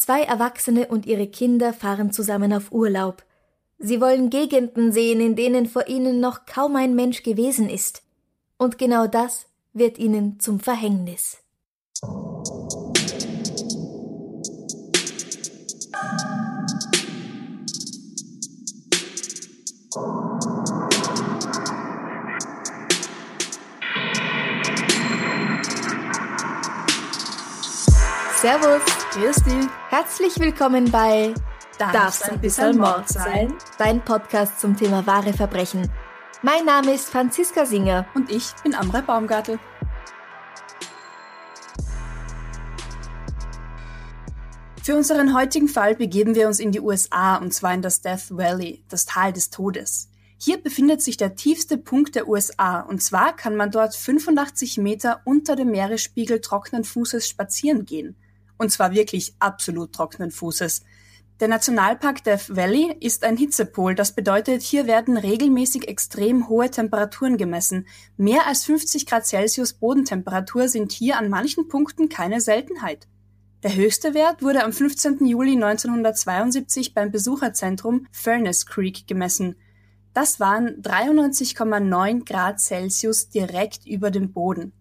Zwei Erwachsene und ihre Kinder fahren zusammen auf Urlaub. Sie wollen Gegenden sehen, in denen vor ihnen noch kaum ein Mensch gewesen ist. Und genau das wird ihnen zum Verhängnis. Servus, grüß dich. Herzlich willkommen bei Darf's ein bisschen Mord sein? Dein Podcast zum Thema wahre Verbrechen. Mein Name ist Franziska Singer. Und ich bin Amre Baumgartel. Für unseren heutigen Fall begeben wir uns in die USA und zwar in das Death Valley, das Tal des Todes. Hier befindet sich der tiefste Punkt der USA und zwar kann man dort 85 Meter unter dem Meeresspiegel trockenen Fußes spazieren gehen. Und zwar wirklich absolut trockenen Fußes. Der Nationalpark Death Valley ist ein Hitzepol. Das bedeutet, hier werden regelmäßig extrem hohe Temperaturen gemessen. Mehr als 50 Grad Celsius Bodentemperatur sind hier an manchen Punkten keine Seltenheit. Der höchste Wert wurde am 15. Juli 1972 beim Besucherzentrum Furnace Creek gemessen. Das waren 93,9 Grad Celsius direkt über dem Boden.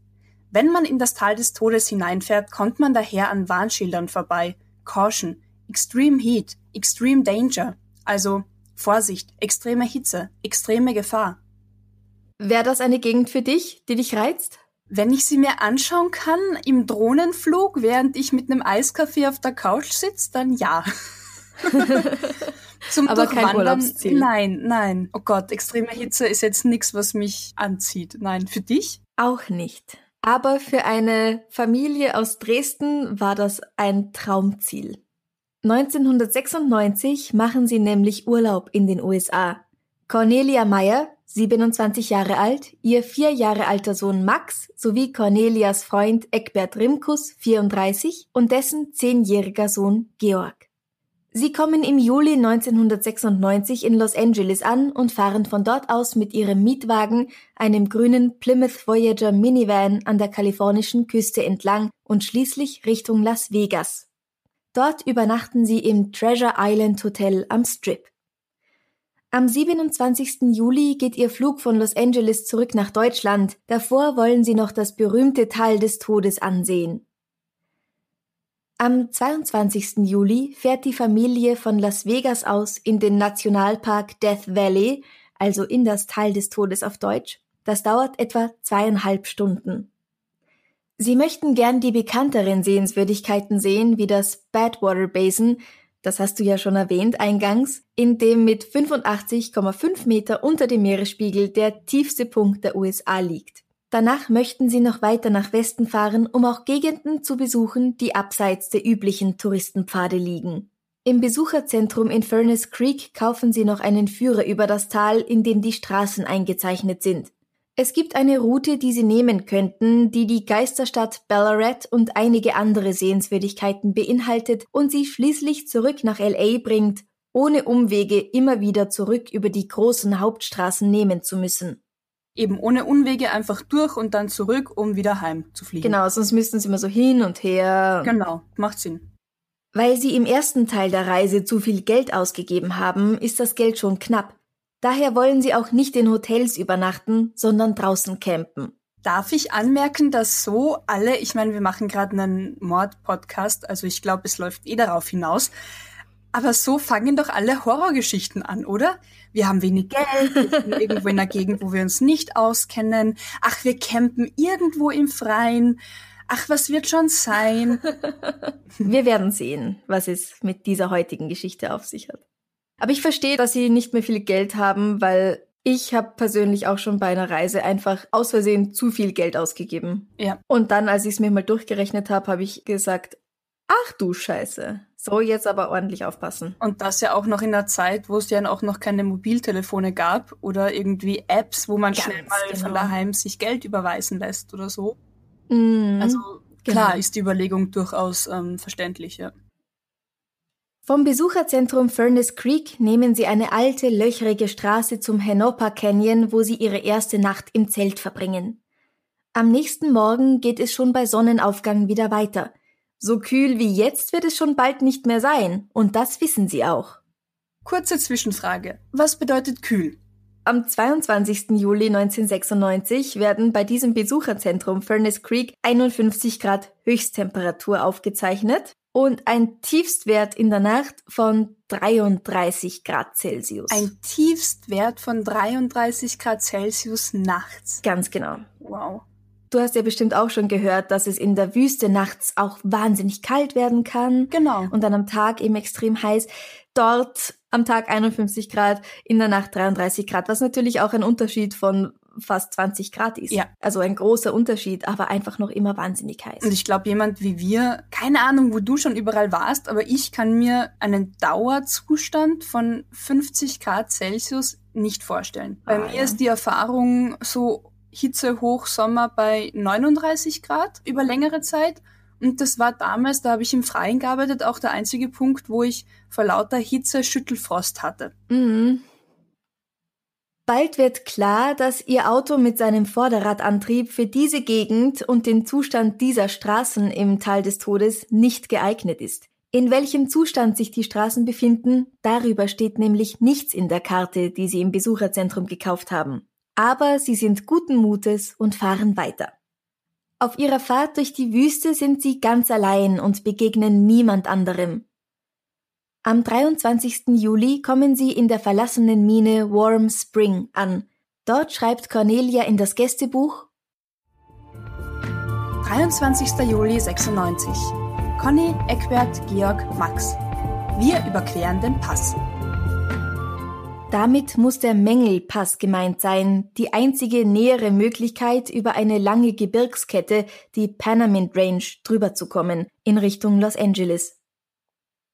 Wenn man in das Tal des Todes hineinfährt, kommt man daher an Warnschildern vorbei. Caution, Extreme Heat, Extreme Danger. Also Vorsicht, extreme Hitze, extreme Gefahr. Wäre das eine Gegend für dich, die dich reizt? Wenn ich sie mir anschauen kann im Drohnenflug, während ich mit einem Eiskaffee auf der Couch sitze, dann ja. Zum Aber kein Urlaubsziel. Nein, nein. Oh Gott, extreme Hitze ist jetzt nichts, was mich anzieht. Nein, für dich? Auch nicht. Aber für eine Familie aus Dresden war das ein Traumziel. 1996 machen sie nämlich Urlaub in den USA. Cornelia Meyer, 27 Jahre alt, ihr vier Jahre alter Sohn Max sowie Cornelias Freund Eckbert Rimkus, 34, und dessen zehnjähriger Sohn Georg. Sie kommen im Juli 1996 in Los Angeles an und fahren von dort aus mit ihrem Mietwagen, einem grünen Plymouth Voyager Minivan an der kalifornischen Küste entlang und schließlich Richtung Las Vegas. Dort übernachten sie im Treasure Island Hotel am Strip. Am 27. Juli geht ihr Flug von Los Angeles zurück nach Deutschland. Davor wollen sie noch das berühmte Tal des Todes ansehen. Am 22. Juli fährt die Familie von Las Vegas aus in den Nationalpark Death Valley, also in das Tal des Todes auf Deutsch. Das dauert etwa zweieinhalb Stunden. Sie möchten gern die bekannteren Sehenswürdigkeiten sehen, wie das Badwater Basin, das hast du ja schon erwähnt eingangs, in dem mit 85,5 Meter unter dem Meeresspiegel der tiefste Punkt der USA liegt. Danach möchten sie noch weiter nach Westen fahren, um auch Gegenden zu besuchen, die abseits der üblichen Touristenpfade liegen. Im Besucherzentrum in Furnace Creek kaufen sie noch einen Führer über das Tal, in dem die Straßen eingezeichnet sind. Es gibt eine Route, die sie nehmen könnten, die die Geisterstadt Ballarat und einige andere Sehenswürdigkeiten beinhaltet und sie schließlich zurück nach LA bringt, ohne Umwege immer wieder zurück über die großen Hauptstraßen nehmen zu müssen eben ohne Unwege einfach durch und dann zurück, um wieder heim zu fliegen. Genau, sonst müssten sie immer so hin und her. Genau, macht Sinn. Weil sie im ersten Teil der Reise zu viel Geld ausgegeben haben, ist das Geld schon knapp. Daher wollen sie auch nicht in Hotels übernachten, sondern draußen campen. Darf ich anmerken, dass so alle, ich meine, wir machen gerade einen Mord-Podcast, also ich glaube, es läuft eh darauf hinaus, aber so fangen doch alle Horrorgeschichten an, oder? Wir haben wenig Geld, wir sind irgendwo in einer Gegend, wo wir uns nicht auskennen. Ach, wir campen irgendwo im Freien. Ach, was wird schon sein? Wir werden sehen, was es mit dieser heutigen Geschichte auf sich hat. Aber ich verstehe, dass sie nicht mehr viel Geld haben, weil Ich habe persönlich auch schon bei einer Reise einfach aus Versehen zu viel Geld ausgegeben. Ja. Und dann, als ich es mir mal durchgerechnet habe, habe ich gesagt, ach du Scheiße. So, jetzt aber ordentlich aufpassen. Und das ja auch noch in einer Zeit, wo es ja auch noch keine Mobiltelefone gab oder irgendwie Apps, wo man Ganz schnell mal genau. von daheim sich Geld überweisen lässt oder so. Mhm. Also klar Genau. ist die Überlegung durchaus ähm, verständlich, ja. Vom Besucherzentrum Furnace Creek nehmen sie eine alte, löchrige Straße zum Henopa Canyon, wo sie ihre erste Nacht im Zelt verbringen. Am nächsten Morgen geht es schon bei Sonnenaufgang wieder weiter. So kühl wie jetzt wird es schon bald nicht mehr sein, und das wissen sie auch. Kurze Zwischenfrage. Was bedeutet kühl? Am 22. Juli 1996 werden bei diesem Besucherzentrum Furnace Creek 51 Grad Höchsttemperatur aufgezeichnet und ein Tiefstwert in der Nacht von 33 Grad Celsius. Ein Tiefstwert von 33 Grad Celsius nachts. Ganz genau. Wow. Du hast ja bestimmt auch schon gehört, dass es in der Wüste nachts auch wahnsinnig kalt werden kann Genau. und dann am Tag eben extrem heiß. Dort am Tag 51 Grad, in der Nacht 33 Grad, was natürlich auch ein Unterschied von fast 20 Grad ist. Ja. Also ein großer Unterschied, aber einfach noch immer wahnsinnig heiß. Und ich glaube, jemand wie wir, keine Ahnung, wo du schon überall warst, aber ich kann mir einen Dauerzustand von 50 Grad Celsius nicht vorstellen. Bei Ah, mir ja. ist die Erfahrung so Hitze Hochsommer bei 39 Grad über längere Zeit. Und das war damals, da habe ich im Freien gearbeitet, auch der einzige Punkt, wo ich vor lauter Hitze Schüttelfrost hatte. Mhm. Bald wird klar, dass Ihr Auto mit seinem Vorderradantrieb für diese Gegend und den Zustand dieser Straßen im Tal des Todes nicht geeignet ist. In welchem Zustand sich die Straßen befinden, darüber steht nämlich nichts in der Karte, die Sie im Besucherzentrum gekauft haben. Aber Sie sind guten Mutes und fahren weiter. Auf Ihrer Fahrt durch die Wüste sind Sie ganz allein und begegnen niemand anderem. Am 23. Juli kommen sie in der verlassenen Mine Warm Spring an. Dort schreibt Cornelia in das Gästebuch 23. Juli 96. Conny, Eckbert, Georg, Max. Wir überqueren den Pass. Damit muss der Mengelpass gemeint sein, die einzige nähere Möglichkeit, über eine lange Gebirgskette, die Panamint Range, drüber zu kommen, in Richtung Los Angeles.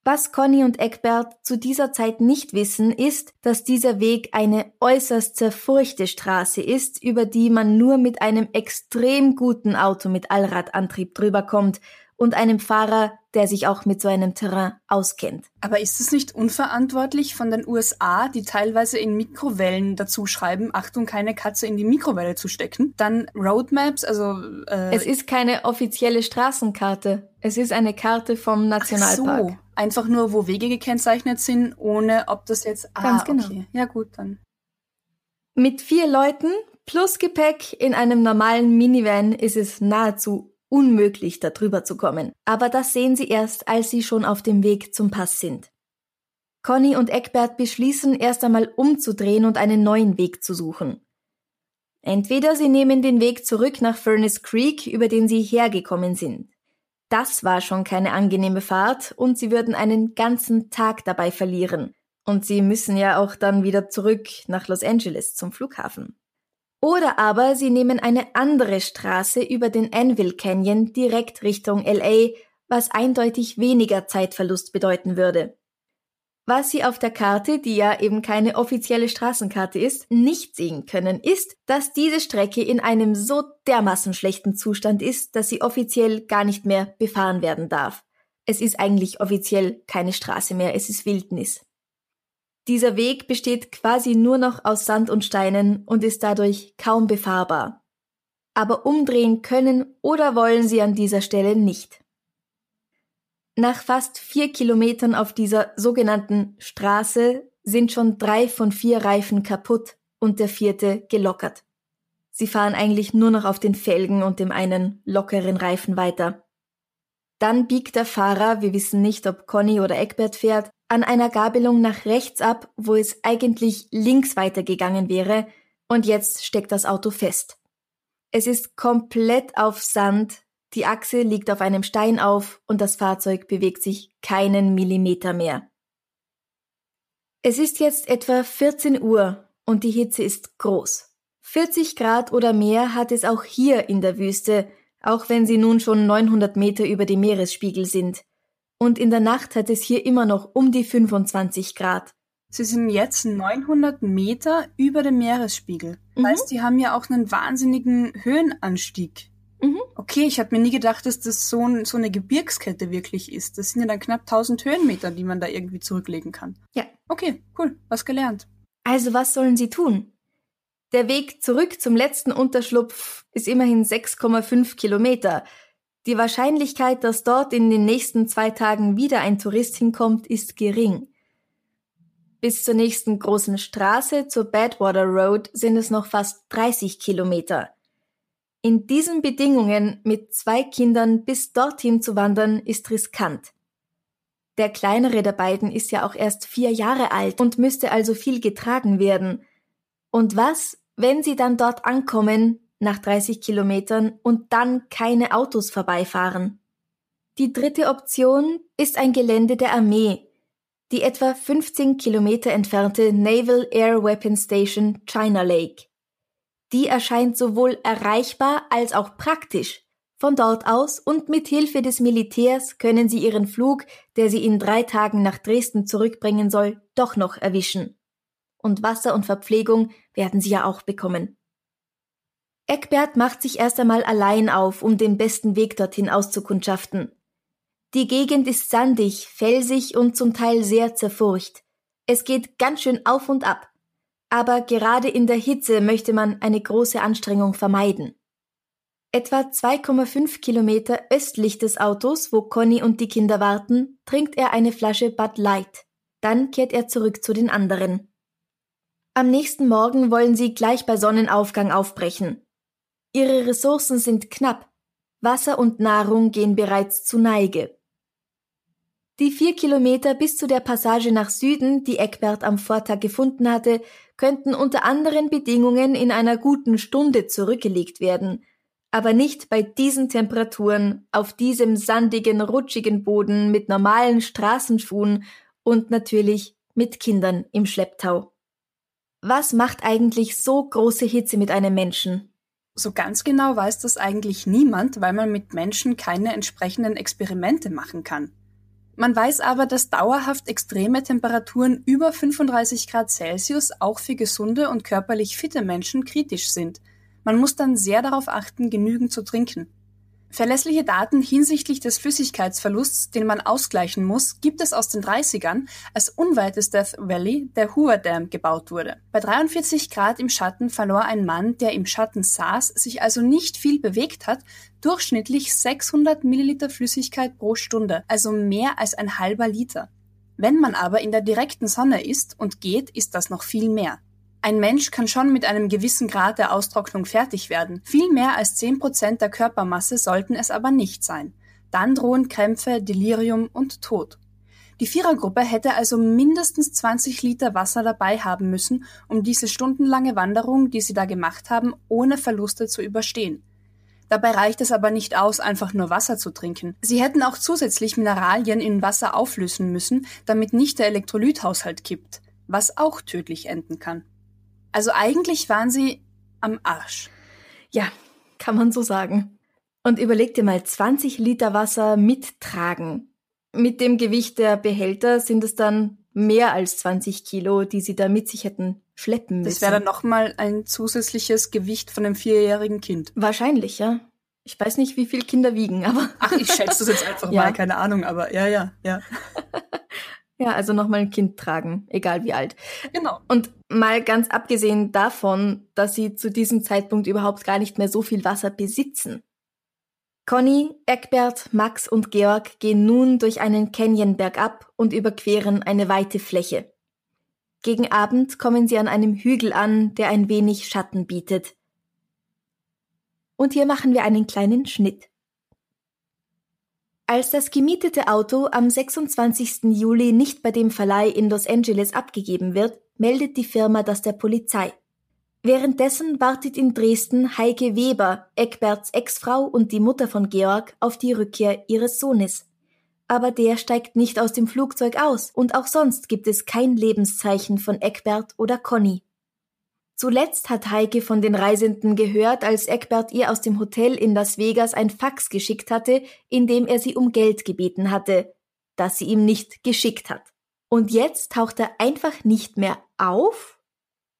Was Conny und Eckbert zu dieser Zeit nicht wissen, ist, dass dieser Weg eine äußerst zerfurchte Straße ist, über die man nur mit einem extrem guten Auto mit Allradantrieb drüber kommt und einem Fahrer, der sich auch mit so einem Terrain auskennt. Aber ist es nicht unverantwortlich von den USA, die teilweise in Mikrowellen dazu schreiben, Achtung, keine Katze in die Mikrowelle zu stecken? Dann Roadmaps, also äh, Es ist keine offizielle Straßenkarte. Es ist eine Karte vom Nationalpark. so, einfach nur, wo Wege gekennzeichnet sind, ohne ob das jetzt ah, Ganz genau. okay. Ja gut, dann. Mit vier Leuten plus Gepäck in einem normalen Minivan ist es nahezu unmöglich, da drüber zu kommen. Aber das sehen sie erst, als sie schon auf dem Weg zum Pass sind. Conny und Eckbert beschließen erst einmal umzudrehen und einen neuen Weg zu suchen. Entweder sie nehmen den Weg zurück nach Furnace Creek, über den sie hergekommen sind. Das war schon keine angenehme Fahrt und sie würden einen ganzen Tag dabei verlieren. Und sie müssen ja auch dann wieder zurück nach Los Angeles zum Flughafen. Oder aber sie nehmen eine andere Straße über den Anvil Canyon direkt Richtung LA, was eindeutig weniger Zeitverlust bedeuten würde. Was Sie auf der Karte, die ja eben keine offizielle Straßenkarte ist, nicht sehen können, ist, dass diese Strecke in einem so dermaßen schlechten Zustand ist, dass sie offiziell gar nicht mehr befahren werden darf. Es ist eigentlich offiziell keine Straße mehr, es ist Wildnis. Dieser Weg besteht quasi nur noch aus Sand und Steinen und ist dadurch kaum befahrbar. Aber umdrehen können oder wollen sie an dieser Stelle nicht. Nach fast vier Kilometern auf dieser sogenannten Straße sind schon drei von vier Reifen kaputt und der vierte gelockert. Sie fahren eigentlich nur noch auf den Felgen und dem einen lockeren Reifen weiter. Dann biegt der Fahrer, wir wissen nicht, ob Conny oder Eckbert fährt, an einer Gabelung nach rechts ab, wo es eigentlich links weitergegangen wäre, und jetzt steckt das Auto fest. Es ist komplett auf Sand, die Achse liegt auf einem Stein auf und das Fahrzeug bewegt sich keinen Millimeter mehr. Es ist jetzt etwa 14 Uhr Und die Hitze ist groß. 40 Grad oder mehr hat es auch hier in der Wüste, auch wenn sie nun schon 900 Meter über dem Meeresspiegel sind. Und in der Nacht hat es hier immer noch um die 25 Grad. Sie sind jetzt 900 Meter über dem Meeresspiegel. Mhm. Heißt, die haben ja auch einen wahnsinnigen Höhenanstieg. Mhm. Okay, ich habe mir nie gedacht, dass das so, ein, so, eine Gebirgskette wirklich ist. Das sind ja dann knapp 1000 Höhenmeter, die man da irgendwie zurücklegen kann. Ja. Okay, cool, was gelernt. Also was sollen sie tun? Der Weg zurück zum letzten Unterschlupf ist immerhin 6,5 Kilometer. Die Wahrscheinlichkeit, dass dort in den nächsten zwei Tagen wieder ein Tourist hinkommt, ist gering. Bis zur nächsten großen Straße, zur Badwater Road, sind es noch fast 30 Kilometer. In diesen Bedingungen mit zwei Kindern bis dorthin zu wandern, ist riskant. Der kleinere der beiden ist ja auch erst vier Jahre alt und müsste also viel getragen werden. Und was, wenn sie dann dort ankommen, nach 30 Kilometern, und dann keine Autos vorbeifahren? Die dritte Option ist ein Gelände der Armee, die etwa 15 Kilometer entfernte Naval Air Weapon Station China Lake. Die erscheint sowohl erreichbar als auch praktisch. Von dort aus und mit Hilfe des Militärs können sie ihren Flug, der sie in drei Tagen nach Dresden zurückbringen soll, doch noch erwischen. Und Wasser und Verpflegung werden sie ja auch bekommen. Eckbert macht sich erst einmal allein auf, um den besten Weg dorthin auszukundschaften. Die Gegend ist sandig, felsig und zum Teil sehr zerfurcht. Es geht ganz schön auf und ab. Aber gerade in der Hitze möchte man eine große Anstrengung vermeiden. Etwa 2,5 Kilometer östlich des Autos, wo Conny und die Kinder warten, trinkt er eine Flasche Bud Light. Dann kehrt er zurück zu den anderen. Am nächsten Morgen wollen sie gleich bei Sonnenaufgang aufbrechen. Ihre Ressourcen sind knapp. Wasser und Nahrung gehen bereits zu Neige. Die vier Kilometer bis zu der Passage nach Süden, die Eckbert am Vortag gefunden hatte, könnten unter anderen Bedingungen in einer guten Stunde zurückgelegt werden, aber nicht bei diesen Temperaturen, auf diesem sandigen, rutschigen Boden mit normalen Straßenschuhen und natürlich mit Kindern im Schlepptau. Was macht eigentlich so große Hitze mit einem Menschen? So ganz genau weiß das eigentlich niemand, weil man mit Menschen keine entsprechenden Experimente machen kann. Man weiß aber, dass dauerhaft extreme Temperaturen über 35 Grad Celsius auch für gesunde und körperlich fitte Menschen kritisch sind. Man muss dann sehr darauf achten, genügend zu trinken. Verlässliche Daten hinsichtlich des Flüssigkeitsverlusts, den man ausgleichen muss, gibt es aus den 30ern, als unweit des Death Valley der Hoover Dam gebaut wurde. Bei 43 Grad im Schatten verlor ein Mann, der im Schatten saß, sich also nicht viel bewegt hat, durchschnittlich 600 Milliliter Flüssigkeit pro Stunde, also mehr als ein halber Liter. Wenn man aber in der direkten Sonne ist und geht, ist das noch viel mehr. Ein Mensch kann schon mit einem gewissen Grad der Austrocknung fertig werden. Viel mehr als 10% der Körpermasse sollten es aber nicht sein. Dann drohen Krämpfe, Delirium und Tod. Die Vierergruppe hätte also mindestens 20 Liter Wasser dabei haben müssen, um diese stundenlange Wanderung, die sie da gemacht haben, ohne Verluste zu überstehen. Dabei reicht es aber nicht aus, einfach nur Wasser zu trinken. Sie hätten auch zusätzlich Mineralien in Wasser auflösen müssen, damit nicht der Elektrolythaushalt kippt, was auch tödlich enden kann. Also eigentlich waren sie am Arsch. Ja, kann man so sagen. Und überleg dir mal 20 Liter Wasser mittragen. Mit dem Gewicht der Behälter sind es dann mehr als 20 Kilo, die sie da mit sich hätten schleppen müssen. Das wäre dann nochmal ein zusätzliches Gewicht von einem vierjährigen Kind. Wahrscheinlich, ja. Ich weiß nicht, wie viel Kinder wiegen, aber. Ach, ich schätze das jetzt einfach ja. mal, keine Ahnung, aber ja, ja, ja. Ja, also nochmal ein Kind tragen, egal wie alt. Genau. Und mal ganz abgesehen davon, dass sie zu diesem Zeitpunkt überhaupt gar nicht mehr so viel Wasser besitzen. Conny, Eckbert, Max und Georg gehen nun durch einen Canyon bergab und überqueren eine weite Fläche. Gegen Abend kommen sie an einem Hügel an, der ein wenig Schatten bietet. Und hier machen wir einen kleinen Schnitt. Als das gemietete Auto am 26. Juli nicht bei dem Verleih in Los Angeles abgegeben wird, meldet die Firma das der Polizei. Währenddessen wartet in Dresden Heike Weber, Eckberts Ex-Frau und die Mutter von Georg, auf die Rückkehr ihres Sohnes. Aber der steigt nicht aus dem Flugzeug aus und auch sonst gibt es kein Lebenszeichen von Eckbert oder Conny. Zuletzt hat Heike von den Reisenden gehört, als Eckbert ihr aus dem Hotel in Las Vegas ein Fax geschickt hatte, in dem er sie um Geld gebeten hatte, das sie ihm nicht geschickt hat. Und jetzt taucht er einfach nicht mehr auf?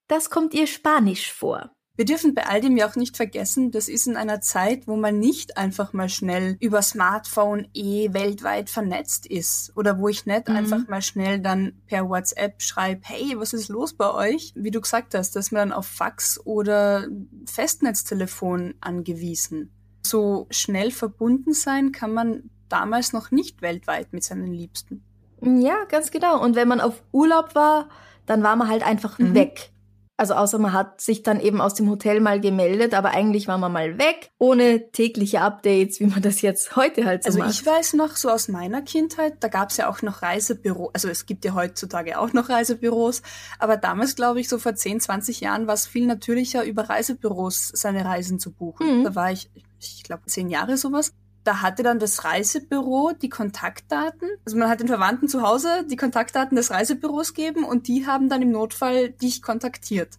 Das kommt ihr spanisch vor. Wir dürfen bei all dem ja auch nicht vergessen, das ist in einer Zeit, wo man nicht einfach mal schnell über Smartphone eh weltweit vernetzt ist oder wo ich nicht mhm. einfach mal schnell dann per WhatsApp schreibe, hey, was ist los bei euch? Wie du gesagt hast, dass man dann auf Fax oder Festnetztelefon angewiesen. So schnell verbunden sein kann man damals noch nicht weltweit mit seinen Liebsten. Ja, ganz genau. Und wenn man auf Urlaub war, dann war man halt einfach mhm. weg. Also außer man hat sich dann eben aus dem Hotel mal gemeldet, aber eigentlich war man mal weg, ohne tägliche Updates, wie man das jetzt heute halt so also macht. Also ich weiß noch, so aus meiner Kindheit, da gab es ja auch noch Reisebüros, also es gibt ja heutzutage auch noch Reisebüros, aber damals, glaube ich, so vor 10, 20 Jahren war es viel natürlicher, über Reisebüros seine Reisen zu buchen. Mhm. Da war ich, ich glaube, zehn Jahre sowas da hatte dann das Reisebüro die Kontaktdaten. Also man hat den Verwandten zu Hause die Kontaktdaten des Reisebüros gegeben und die haben dann im Notfall dich kontaktiert.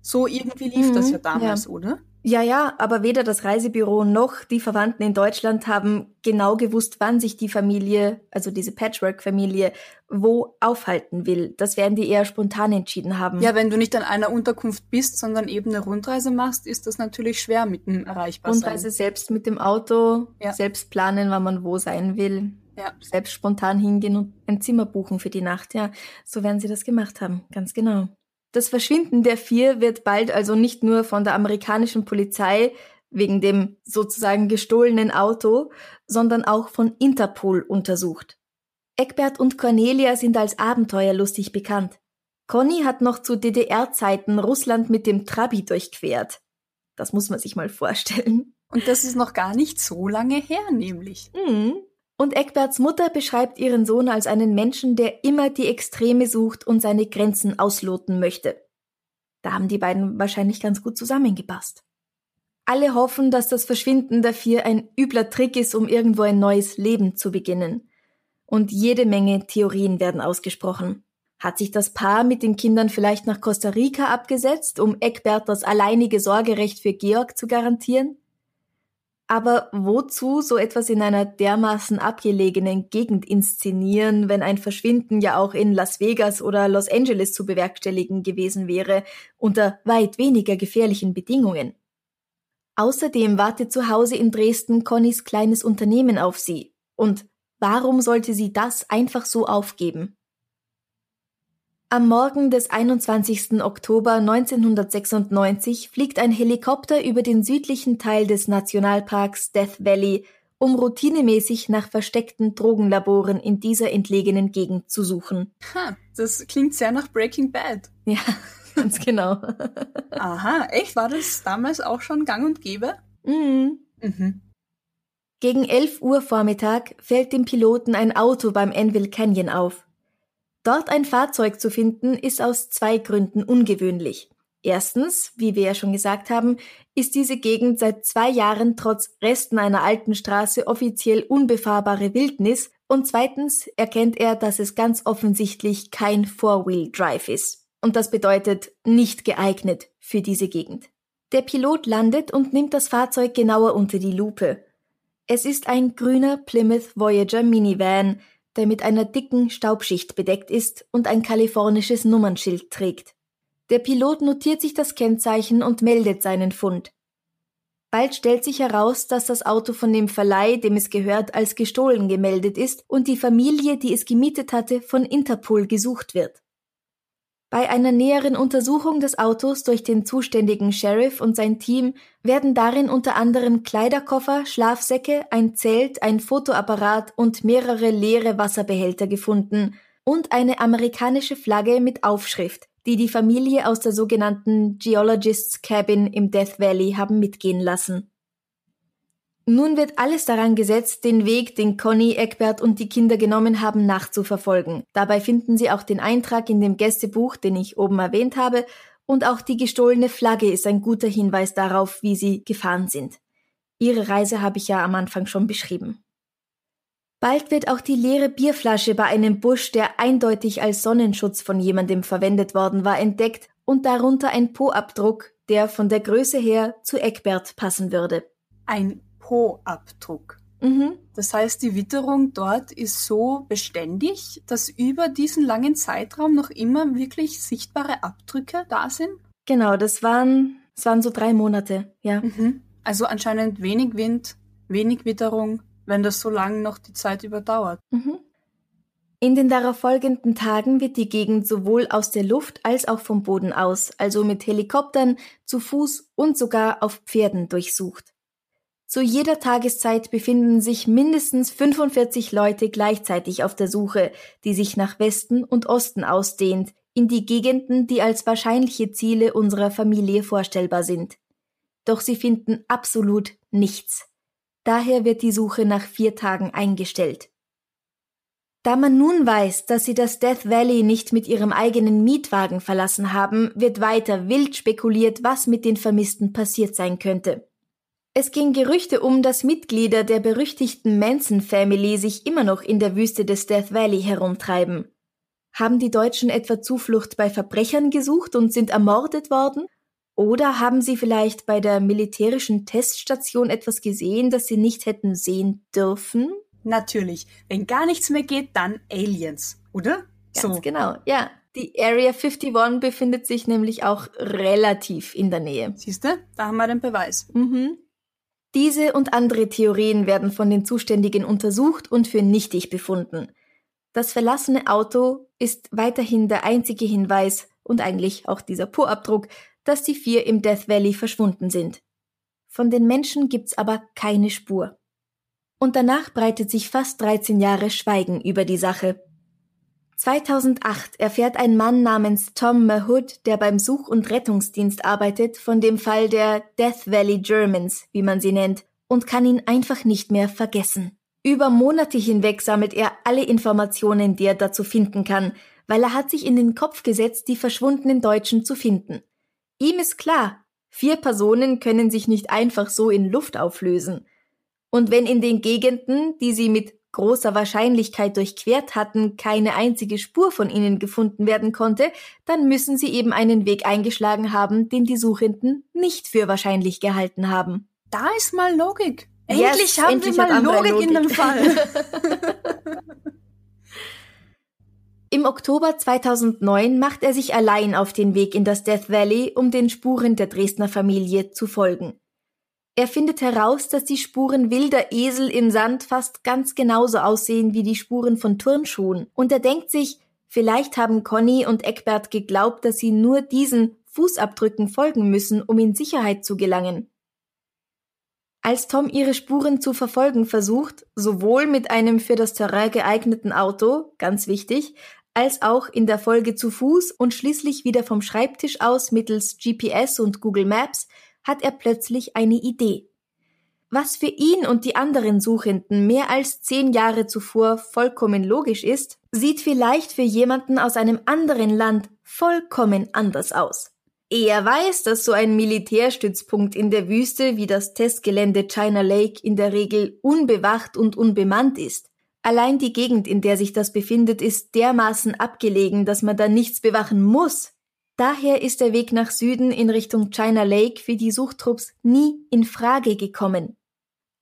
So irgendwie lief mhm, das ja damals, ja. oder? Ja, ja, aber weder das Reisebüro noch die Verwandten in Deutschland haben genau gewusst, wann sich die Familie, also diese Patchwork-Familie, wo aufhalten will. Das werden die eher spontan entschieden haben. Ja, wenn du nicht an einer Unterkunft bist, sondern eben eine Rundreise machst, ist das natürlich schwer mit dem Erreichbarsein. Rundreise selbst mit dem Auto, ja. selbst planen, wann man wo sein will. Ja. Selbst spontan hingehen und ein Zimmer buchen für die Nacht, ja. So werden sie das gemacht haben, ganz genau. Das Verschwinden der vier wird bald also nicht nur von der amerikanischen Polizei wegen dem sozusagen gestohlenen Auto, sondern auch von Interpol untersucht. Eckbert und Cornelia sind als abenteuerlustig bekannt. Conny hat noch zu DDR-Zeiten Russland mit dem Trabi durchquert. Das muss man sich mal vorstellen. Und das ist noch gar nicht so lange her, nämlich. Mhm. Und Eckberts Mutter beschreibt ihren Sohn als einen Menschen, der immer die Extreme sucht und seine Grenzen ausloten möchte. Da haben die beiden wahrscheinlich ganz gut zusammengepasst. Alle hoffen, dass das Verschwinden der vier ein übler Trick ist, um irgendwo ein neues Leben zu beginnen. Und jede Menge Theorien werden ausgesprochen. Hat sich das Paar mit den Kindern vielleicht nach Costa Rica abgesetzt, um Eckbert das alleinige Sorgerecht für Georg zu garantieren? Aber wozu so etwas in einer dermaßen abgelegenen Gegend inszenieren, wenn ein Verschwinden ja auch in Las Vegas oder Los Angeles zu bewerkstelligen gewesen wäre, unter weit weniger gefährlichen Bedingungen? Außerdem wartet zu Hause in Dresden Connys kleines Unternehmen auf sie. Und warum sollte sie das einfach so aufgeben? Am Morgen des 21. Oktober 1996 fliegt ein Helikopter über den südlichen Teil des Nationalparks Death Valley, um routinemäßig nach versteckten Drogenlaboren in dieser entlegenen Gegend zu suchen. Ha, das klingt sehr nach Breaking Bad. Ja, ganz genau. Aha, echt? War das damals auch schon gang und gäbe? Mhm. mhm. Gegen 11 Uhr Vormittag fällt dem Piloten ein Auto beim Enville Canyon auf. Dort ein Fahrzeug zu finden, ist aus zwei Gründen ungewöhnlich. Erstens, wie wir ja schon gesagt haben, ist diese Gegend seit zwei Jahren trotz Resten einer alten Straße offiziell unbefahrbare Wildnis und zweitens erkennt er, dass es ganz offensichtlich kein Four-Wheel-Drive ist. Und das bedeutet nicht geeignet für diese Gegend. Der Pilot landet und nimmt das Fahrzeug genauer unter die Lupe. Es ist ein grüner Plymouth Voyager Minivan, der mit einer dicken Staubschicht bedeckt ist und ein kalifornisches Nummernschild trägt. Der Pilot notiert sich das Kennzeichen und meldet seinen Fund. Bald stellt sich heraus, dass das Auto von dem Verleih, dem es gehört, als gestohlen gemeldet ist und die Familie, die es gemietet hatte, von Interpol gesucht wird. Bei einer näheren Untersuchung des Autos durch den zuständigen Sheriff und sein Team werden darin unter anderem Kleiderkoffer, Schlafsäcke, ein Zelt, ein Fotoapparat und mehrere leere Wasserbehälter gefunden und eine amerikanische Flagge mit Aufschrift, die die Familie aus der sogenannten Geologists Cabin im Death Valley haben mitgehen lassen. Nun wird alles daran gesetzt, den Weg, den Conny, Eckbert und die Kinder genommen haben, nachzuverfolgen. Dabei finden sie auch den Eintrag in dem Gästebuch, den ich oben erwähnt habe, und auch die gestohlene Flagge ist ein guter Hinweis darauf, wie sie gefahren sind. Ihre Reise habe ich ja am Anfang schon beschrieben. Bald wird auch die leere Bierflasche bei einem Busch, der eindeutig als Sonnenschutz von jemandem verwendet worden war, entdeckt und darunter ein Po-Abdruck, der von der Größe her zu Eckbert passen würde. Ein Po-Abdruck. Mhm. Das heißt, die Witterung dort ist so beständig, dass über diesen langen Zeitraum noch immer wirklich sichtbare Abdrücke da sind? Genau, das waren, das waren so drei Monate, ja. Mhm. Also anscheinend wenig Wind, wenig Witterung, wenn das so lange noch die Zeit überdauert. Mhm. In den darauffolgenden Tagen wird die Gegend sowohl aus der Luft als auch vom Boden aus, also mit Helikoptern, zu Fuß und sogar auf Pferden durchsucht. Zu jeder Tageszeit befinden sich mindestens 45 Leute gleichzeitig auf der Suche, die sich nach Westen und Osten ausdehnt, in die Gegenden, die als wahrscheinliche Ziele unserer Familie vorstellbar sind. Doch sie finden absolut nichts. Daher wird die Suche nach vier Tagen eingestellt. Da man nun weiß, dass sie das Death Valley nicht mit ihrem eigenen Mietwagen verlassen haben, wird weiter wild spekuliert, was mit den Vermissten passiert sein könnte. Es ging Gerüchte um, dass Mitglieder der berüchtigten Manson Family sich immer noch in der Wüste des Death Valley herumtreiben. Haben die Deutschen etwa Zuflucht bei Verbrechern gesucht und sind ermordet worden? Oder haben sie vielleicht bei der militärischen Teststation etwas gesehen, das sie nicht hätten sehen dürfen? Natürlich. Wenn gar nichts mehr geht, dann Aliens, oder? Ganz so. genau, ja. Die Area 51 befindet sich nämlich auch relativ in der Nähe. Siehste, da haben wir den Beweis. Mhm. Diese und andere Theorien werden von den Zuständigen untersucht und für nichtig befunden. Das verlassene Auto ist weiterhin der einzige Hinweis und eigentlich auch dieser Po-Abdruck, dass die vier im Death Valley verschwunden sind. Von den Menschen gibt's aber keine Spur und danach breitet sich fast 13 Jahre Schweigen über die Sache. 2008 erfährt ein Mann namens Tom Mahood, der beim Such- und Rettungsdienst arbeitet, von dem Fall der Death Valley Germans, wie man sie nennt, und kann ihn einfach nicht mehr vergessen. Über Monate hinweg sammelt er alle Informationen, die er dazu finden kann, weil er hat sich in den Kopf gesetzt, die verschwundenen Deutschen zu finden. Ihm ist klar, vier Personen können sich nicht einfach so in Luft auflösen. Und wenn in den Gegenden, die sie mit großer Wahrscheinlichkeit durchquert hatten, keine einzige Spur von ihnen gefunden werden konnte, dann müssen sie eben einen Weg eingeschlagen haben, den die Suchenden nicht für wahrscheinlich gehalten haben. Da ist mal Logik. Endlich yes, haben endlich wir mal Logik, Logik in dem Fall. Im Oktober 2009 macht er sich allein auf den Weg in das Death Valley, um den Spuren der Dresdner Familie zu folgen. Er findet heraus, dass die Spuren wilder Esel im Sand fast ganz genauso aussehen wie die Spuren von Turnschuhen. Und er denkt sich, vielleicht haben Conny und Eckbert geglaubt, dass sie nur diesen Fußabdrücken folgen müssen, um in Sicherheit zu gelangen. Als Tom ihre Spuren zu verfolgen versucht, sowohl mit einem für das Terrain geeigneten Auto, ganz wichtig, als auch in der Folge zu Fuß und schließlich wieder vom Schreibtisch aus mittels GPS und Google Maps, hat er plötzlich eine Idee. Was für ihn und die anderen Suchenden mehr als zehn Jahre zuvor vollkommen logisch ist, sieht vielleicht für jemanden aus einem anderen Land vollkommen anders aus. Er weiß, dass so ein Militärstützpunkt in der Wüste wie das Testgelände China Lake in der Regel unbewacht und unbemannt ist. Allein die Gegend, in der sich das befindet, ist dermaßen abgelegen, dass man da nichts bewachen muss. Daher ist der Weg nach Süden in Richtung China Lake für die Suchtrupps nie in Frage gekommen.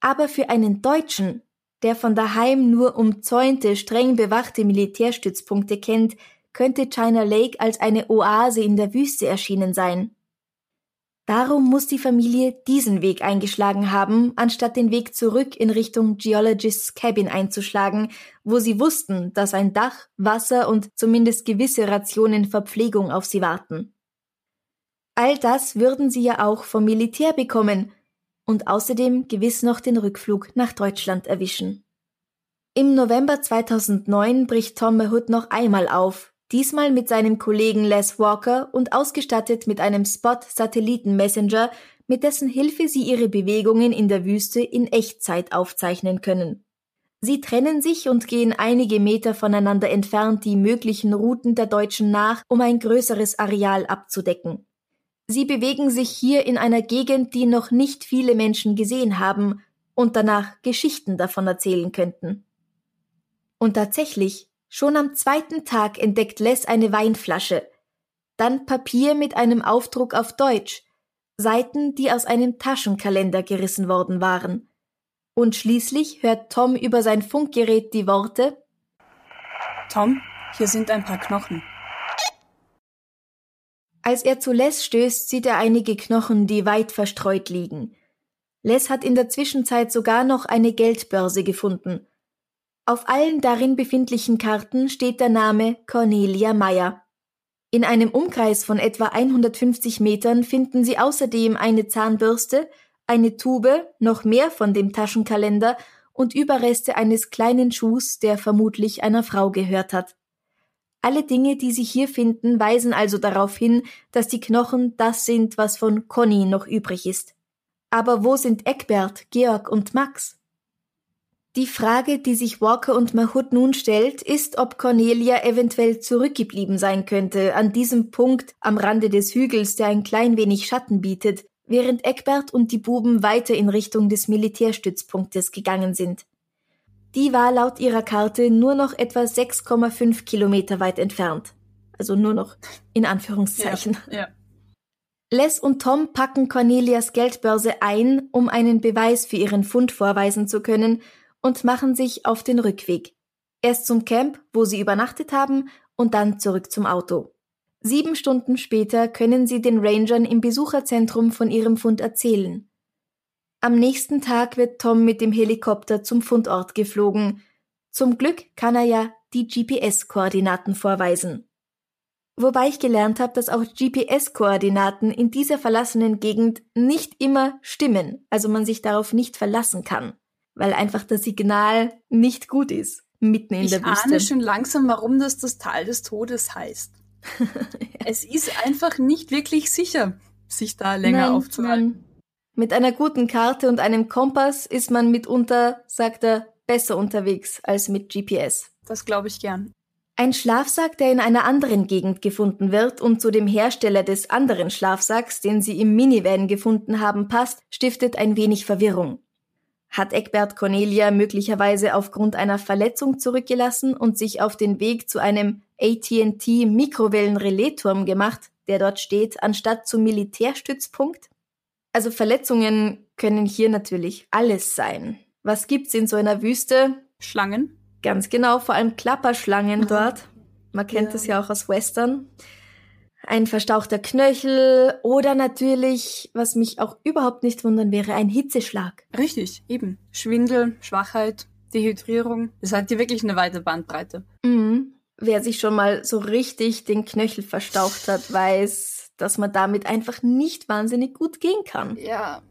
Aber für einen Deutschen, der von daheim nur umzäunte, streng bewachte Militärstützpunkte kennt, könnte China Lake als eine Oase in der Wüste erschienen sein. Darum muss die Familie diesen Weg eingeschlagen haben, anstatt den Weg zurück in Richtung Geologist's Cabin einzuschlagen, wo sie wussten, dass ein Dach, Wasser und zumindest gewisse Rationen Verpflegung auf sie warten. All das würden sie ja auch vom Militär bekommen und außerdem gewiss noch den Rückflug nach Deutschland erwischen. Im November 2009 bricht Tom Mahood noch einmal auf, diesmal mit seinem Kollegen Les Walker und ausgestattet mit einem Spot-Satelliten-Messenger, mit dessen Hilfe sie ihre Bewegungen in der Wüste in Echtzeit aufzeichnen können. Sie trennen sich und gehen einige Meter voneinander entfernt die möglichen Routen der Deutschen nach, um ein größeres Areal abzudecken. Sie bewegen sich hier in einer Gegend, die noch nicht viele Menschen gesehen haben und danach Geschichten davon erzählen könnten. Und tatsächlich Schon am zweiten Tag entdeckt Les eine Weinflasche. dann Papier mit einem Aufdruck auf Deutsch, Seiten, die aus einem Taschenkalender gerissen worden waren. Und schließlich hört Tom über sein Funkgerät die Worte Tom, hier sind ein paar Knochen. Als er zu Les stößt, sieht er einige Knochen, die weit verstreut liegen. Les hat in der Zwischenzeit sogar noch eine Geldbörse gefunden. Auf allen darin befindlichen Karten steht der Name Cornelia Meyer. In einem Umkreis von etwa 150 Metern finden Sie außerdem eine Zahnbürste, eine Tube, noch mehr von dem Taschenkalender und Überreste eines kleinen Schuhs, der vermutlich einer Frau gehört hat. Alle Dinge, die Sie hier finden, weisen also darauf hin, dass die Knochen das sind, was von Conny noch übrig ist. Aber wo sind Eckbert, Georg und Max? Die Frage, die sich Walker und Mahut nun stellt, ist, ob Cornelia eventuell zurückgeblieben sein könnte, an diesem Punkt am Rande des Hügels, der ein klein wenig Schatten bietet, während Eckbert und die Buben weiter in Richtung des Militärstützpunktes gegangen sind. Die war laut ihrer Karte nur noch etwa 6,5 Kilometer weit entfernt. Also nur noch in Anführungszeichen. Ja, ja. Les und Tom packen Cornelias Geldbörse ein, um einen Beweis für ihren Fund vorweisen zu können, und machen sich auf den Rückweg. Erst zum Camp, wo sie übernachtet haben, und dann zurück zum Auto. Sieben Stunden später können sie den Rangern im Besucherzentrum von ihrem Fund erzählen. Am nächsten Tag wird Tom mit dem Helikopter zum Fundort geflogen. Zum Glück kann er ja die GPS-Koordinaten vorweisen. Wobei ich gelernt habe, dass auch GPS-Koordinaten in dieser verlassenen Gegend nicht immer stimmen, also man sich darauf nicht verlassen kann, weil einfach das Signal nicht gut ist, mitten in ich der Wüste. Ich ahne schon langsam, warum das das Tal des Todes heißt. ja. Es ist einfach nicht wirklich sicher, sich da länger nein, aufzuhalten. Nein. Mit einer guten Karte und einem Kompass ist man mitunter, sagt er, besser unterwegs als mit GPS. Das glaube ich gern. Ein Schlafsack, der in einer anderen Gegend gefunden wird und zu dem Hersteller des anderen Schlafsacks, den sie im Minivan gefunden haben, passt, stiftet ein wenig Verwirrung. Hat Eckbert Cornelia möglicherweise aufgrund einer Verletzung zurückgelassen und sich auf den Weg zu einem AT&T Mikrowellenrelaisturm gemacht, der dort steht, anstatt zum Militärstützpunkt? Also Verletzungen können hier natürlich alles sein. Was gibt's in so einer Wüste? Schlangen? Ganz genau, vor allem Klapperschlangen dort. Man kennt ja. das ja auch aus Western. Ein verstauchter Knöchel oder natürlich, was mich auch überhaupt nicht wundern wäre, ein Hitzeschlag. Richtig, eben. Schwindel, Schwachheit, Dehydrierung. Das hat hier wirklich eine weite Bandbreite. Mhm. Wer sich schon mal so richtig den Knöchel verstaucht hat, weiß, dass man damit einfach nicht wahnsinnig gut gehen kann. Ja,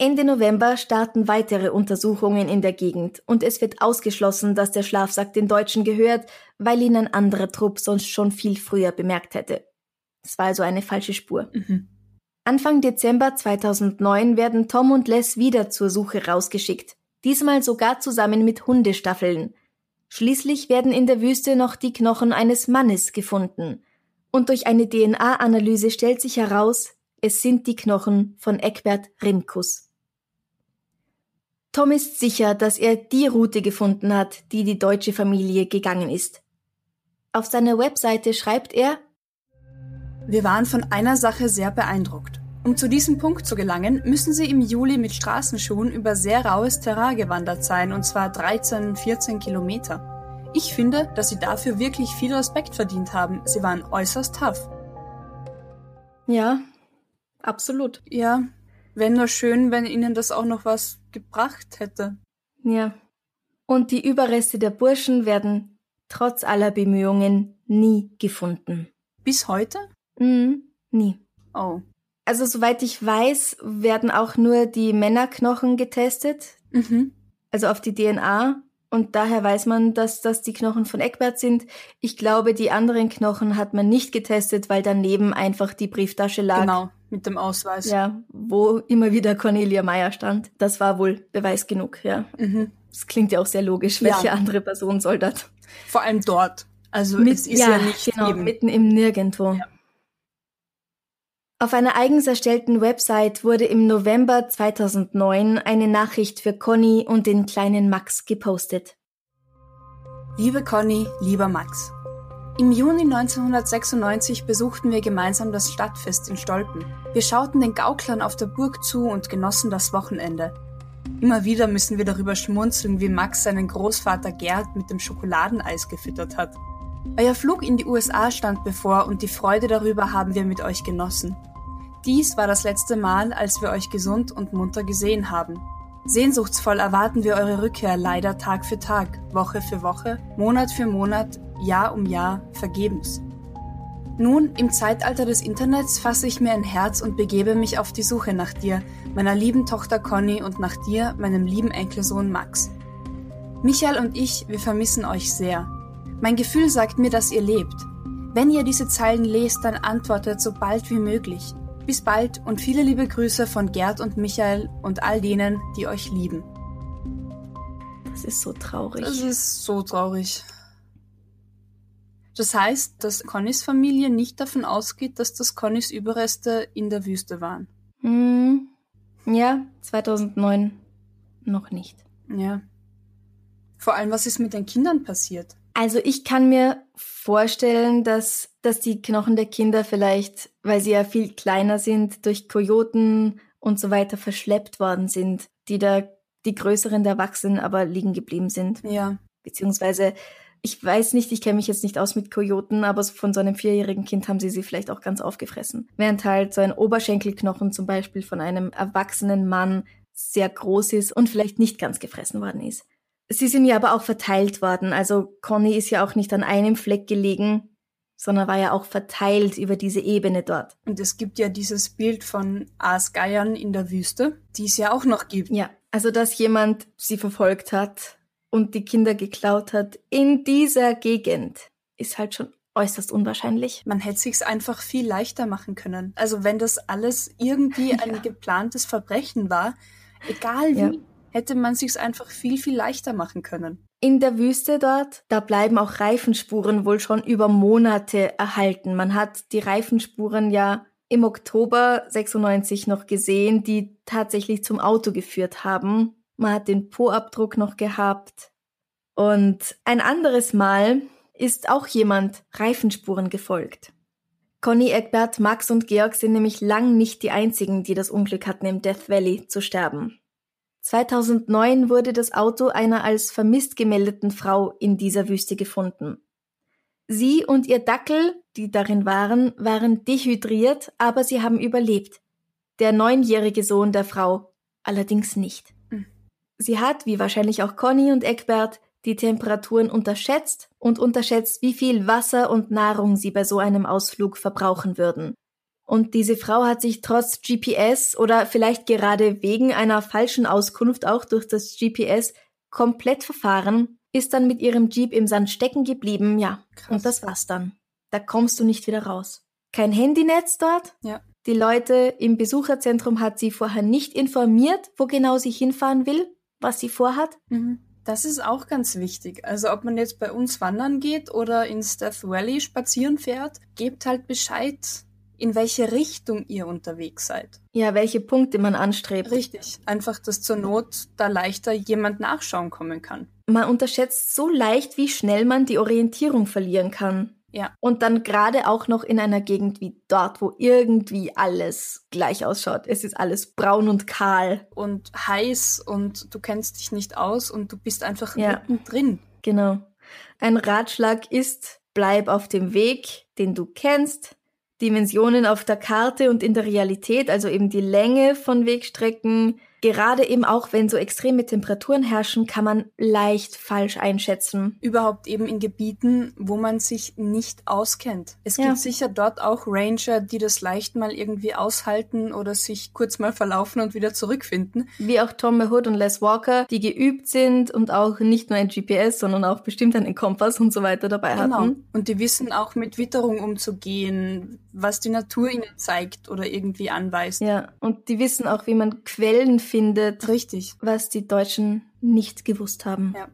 Ende November starten weitere Untersuchungen in der Gegend und es wird ausgeschlossen, dass der Schlafsack den Deutschen gehört, weil ihn ein anderer Trupp sonst schon viel früher bemerkt hätte. Das war also eine falsche Spur. Mhm. Anfang Dezember 2009 werden Tom und Les wieder zur Suche rausgeschickt, diesmal sogar zusammen mit Hundestaffeln. Schließlich werden in der Wüste noch die Knochen eines Mannes gefunden. Und durch eine DNA-Analyse stellt sich heraus, es sind die Knochen von Eckbert Rimkus. Tom ist sicher, dass er die Route gefunden hat, die die deutsche Familie gegangen ist. Auf seiner Webseite schreibt er, wir waren von einer Sache sehr beeindruckt. Um zu diesem Punkt zu gelangen, müssen sie im Juli mit Straßenschuhen über sehr raues Terrain gewandert sein, und zwar 13, 14 Kilometer. Ich finde, dass sie dafür wirklich viel Respekt verdient haben. Sie waren äußerst tough. Ja, absolut. Ja, Wäre nur schön, wenn ihnen das auch noch was gebracht hätte. Ja. Und die Überreste der Burschen werden trotz aller Bemühungen nie gefunden. Bis heute? Mhm, nie. Oh. Also soweit ich weiß, werden auch nur die Männerknochen getestet. Mhm. Also auf die DNA. Und daher weiß man, dass das die Knochen von Eckbert sind. Ich glaube, die anderen Knochen hat man nicht getestet, weil daneben einfach die Brieftasche lag. Genau, mit dem Ausweis. Ja, wo immer wieder Cornelia Meyer stand. Das war wohl Beweis genug, ja. Mhm. Das klingt ja auch sehr logisch. Welche ja. andere Person soll das? Vor allem dort. Also Mit, es ist ja, ja nicht genau, eben. mitten im Nirgendwo. Ja. Auf einer eigens erstellten Website wurde im November 2009 eine Nachricht für Conny und den kleinen Max gepostet. Liebe Conny, lieber Max, Im Juni 1996 besuchten wir gemeinsam das Stadtfest in Stolpen. Wir schauten den Gauklern auf der Burg zu und genossen das Wochenende. Immer wieder müssen wir darüber schmunzeln, wie Max seinen Großvater Gerd mit dem Schokoladeneis gefüttert hat. Euer Flug in die USA stand bevor und die Freude darüber haben wir mit euch genossen. Dies war das letzte Mal, als wir euch gesund und munter gesehen haben. Sehnsuchtsvoll erwarten wir eure Rückkehr leider Tag für Tag, Woche für Woche, Monat für Monat, Jahr um Jahr vergebens. Nun, im Zeitalter des Internets fasse ich mir ein Herz und begebe mich auf die Suche nach dir, meiner lieben Tochter Conny und nach dir, meinem lieben Enkelsohn Max. Michael und ich, wir vermissen euch sehr. Mein Gefühl sagt mir, dass ihr lebt. Wenn ihr diese Zeilen lest, dann antwortet so bald wie möglich. Bis bald und viele liebe Grüße von Gerd und Michael und all denen, die euch lieben. Das ist so traurig. Das ist so traurig. Das heißt, dass Connys Familie nicht davon ausgeht, dass das Connys Überreste in der Wüste waren. Hm. Ja, 2009 noch nicht. Ja. Vor allem, was ist mit den Kindern passiert? Also ich kann mir vorstellen, dass, dass die Knochen der Kinder vielleicht, weil sie ja viel kleiner sind, durch Kojoten und so weiter verschleppt worden sind, die da die größeren der Erwachsenen aber liegen geblieben sind. Ja. Beziehungsweise ich weiß nicht, ich kenne mich jetzt nicht aus mit Kojoten, aber von so einem vierjährigen Kind haben sie sie vielleicht auch ganz aufgefressen. Während halt so ein Oberschenkelknochen zum Beispiel von einem erwachsenen Mann sehr groß ist und vielleicht nicht ganz gefressen worden ist. Sie sind ja aber auch verteilt worden. Also Conny ist ja auch nicht an einem Fleck gelegen, sondern war ja auch verteilt über diese Ebene dort. Und es gibt ja dieses Bild von Aasgeiern in der Wüste, die es ja auch noch gibt. Ja, also dass jemand sie verfolgt hat und die Kinder geklaut hat in dieser Gegend, ist halt schon äußerst unwahrscheinlich. Man hätte sich's einfach viel leichter machen können. Also wenn das alles irgendwie ein ja. geplantes Verbrechen war, egal wie, ja. Hätte man sich's einfach viel, viel leichter machen können. In der Wüste dort, da bleiben auch Reifenspuren wohl schon über Monate erhalten. Man hat die Reifenspuren ja im Oktober 96 noch gesehen, die tatsächlich zum Auto geführt haben man hat den Po-Abdruck noch gehabt. Und ein anderes Mal ist auch jemand Reifenspuren gefolgt. Conny Egbert, Max und Georg sind nämlich lang nicht die einzigen, die das Unglück hatten, im Death Valley zu sterben. 2009 wurde das Auto einer als vermisst gemeldeten Frau in dieser Wüste gefunden. Sie und ihr Dackel, die darin waren, waren dehydriert, aber sie haben überlebt. Der neunjährige Sohn der Frau allerdings nicht. Sie hat, wie wahrscheinlich auch Conny und Eckbert, die Temperaturen unterschätzt und unterschätzt, wie viel Wasser und Nahrung sie bei so einem Ausflug verbrauchen würden. Und diese Frau hat sich trotz GPS oder vielleicht gerade wegen einer falschen Auskunft auch durch das GPS komplett verfahren, ist dann mit ihrem Jeep im Sand stecken geblieben, ja. Krass. Und das war's dann. Da kommst du nicht wieder raus. Kein Handynetz dort? Ja. Die Leute im Besucherzentrum hat sie vorher nicht informiert, wo genau sie hinfahren will was sie vorhat? Mhm. Das ist auch ganz wichtig. Also ob man jetzt bei uns wandern geht oder ins Death Valley spazieren fährt, gebt halt Bescheid, in welche Richtung ihr unterwegs seid. Ja, welche Punkte man anstrebt. Richtig. Einfach, dass zur Not da leichter jemand nachschauen kommen kann. Man unterschätzt so leicht, wie schnell man die Orientierung verlieren kann. Ja. Und dann gerade auch noch in einer Gegend wie dort, wo irgendwie alles gleich ausschaut. Es ist alles braun und kahl. Und heiß und du kennst dich nicht aus und du bist einfach ja. mittendrin. Genau. Ein Ratschlag ist, bleib auf dem Weg, den du kennst. Dimensionen auf der Karte und in der Realität, also eben die Länge von Wegstrecken, Gerade eben auch, wenn so extreme Temperaturen herrschen, kann man leicht falsch einschätzen. Überhaupt eben in Gebieten, wo man sich nicht auskennt. Es ja. gibt sicher dort auch Ranger, die das leicht mal irgendwie aushalten oder sich kurz mal verlaufen und wieder zurückfinden. Wie auch Tom Hood und Les Walker, die geübt sind und auch nicht nur ein GPS, sondern auch bestimmt einen Kompass und so weiter dabei genau. hatten. Und die wissen auch mit Witterung umzugehen, was die Natur ihnen zeigt oder irgendwie anweist. Ja, und die wissen auch, wie man Quellen findet. Richtig. Was die Deutschen nicht gewusst haben. Ja.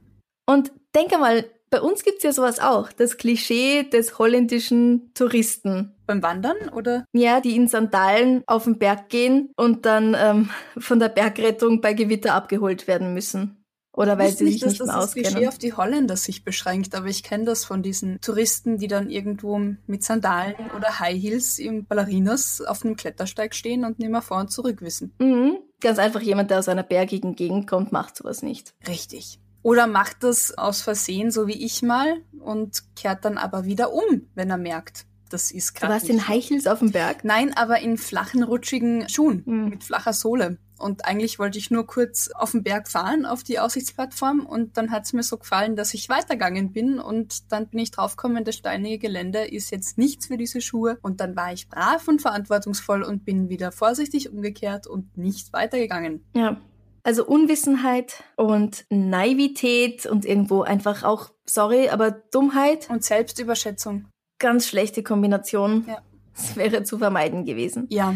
Und denke mal, bei uns gibt's ja sowas auch. Das Klischee des holländischen Touristen. Beim Wandern oder? Ja, die in Sandalen auf den Berg gehen und dann ähm, von der Bergrettung bei Gewitter abgeholt werden müssen. Oder weil ich sie nicht, sich dass nicht das mehr das auskennen. Klischee auf die Holländer sich beschränkt, aber ich kenne das von diesen Touristen, die dann irgendwo mit Sandalen oder High Heels im Ballerinas auf einem Klettersteig stehen und nicht mehr vor und zurück wissen. Mhm. Ganz einfach jemand, der aus einer bergigen Gegend kommt, macht sowas nicht. Richtig. Oder macht das aus Versehen, so wie ich mal, und kehrt dann aber wieder um, wenn er merkt, das ist Du gerade warst nicht in High Heels auf dem Berg? Nein, aber in flachen, rutschigen Schuhen Mhm. mit flacher Sohle. Und eigentlich wollte ich nur kurz auf den Berg fahren, auf die Aussichtsplattform. Und dann hat es mir so gefallen, dass ich weitergegangen bin. Und dann bin ich draufgekommen, das steinige Gelände ist jetzt nichts für diese Schuhe. Und dann war ich brav und verantwortungsvoll und bin wieder vorsichtig umgekehrt und nicht weitergegangen. Ja. Also Unwissenheit und Naivität und irgendwo einfach auch, sorry, aber Dummheit. Und Selbstüberschätzung. Ganz schlechte Kombination. Ja. Das wäre zu vermeiden gewesen. Ja,